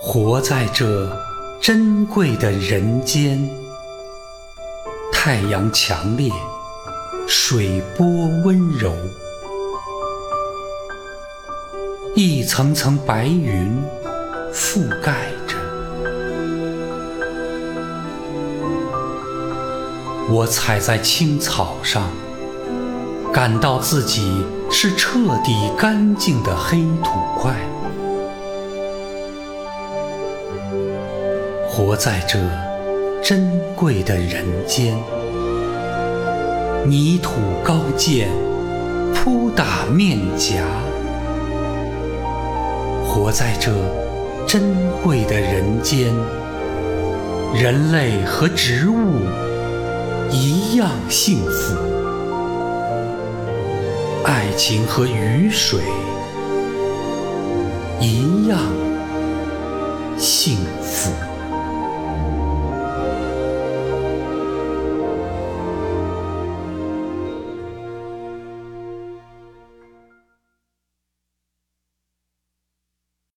活在这珍贵的人间，太阳强烈，水波温柔，一层层白云覆盖着。我，踩在青草上，感到自己是彻底干净的黑土块。活在这珍贵的人间，泥土高见，扑打面颊。活在这珍贵的人间，人类和植物一样幸福，爱情和雨水一样幸福。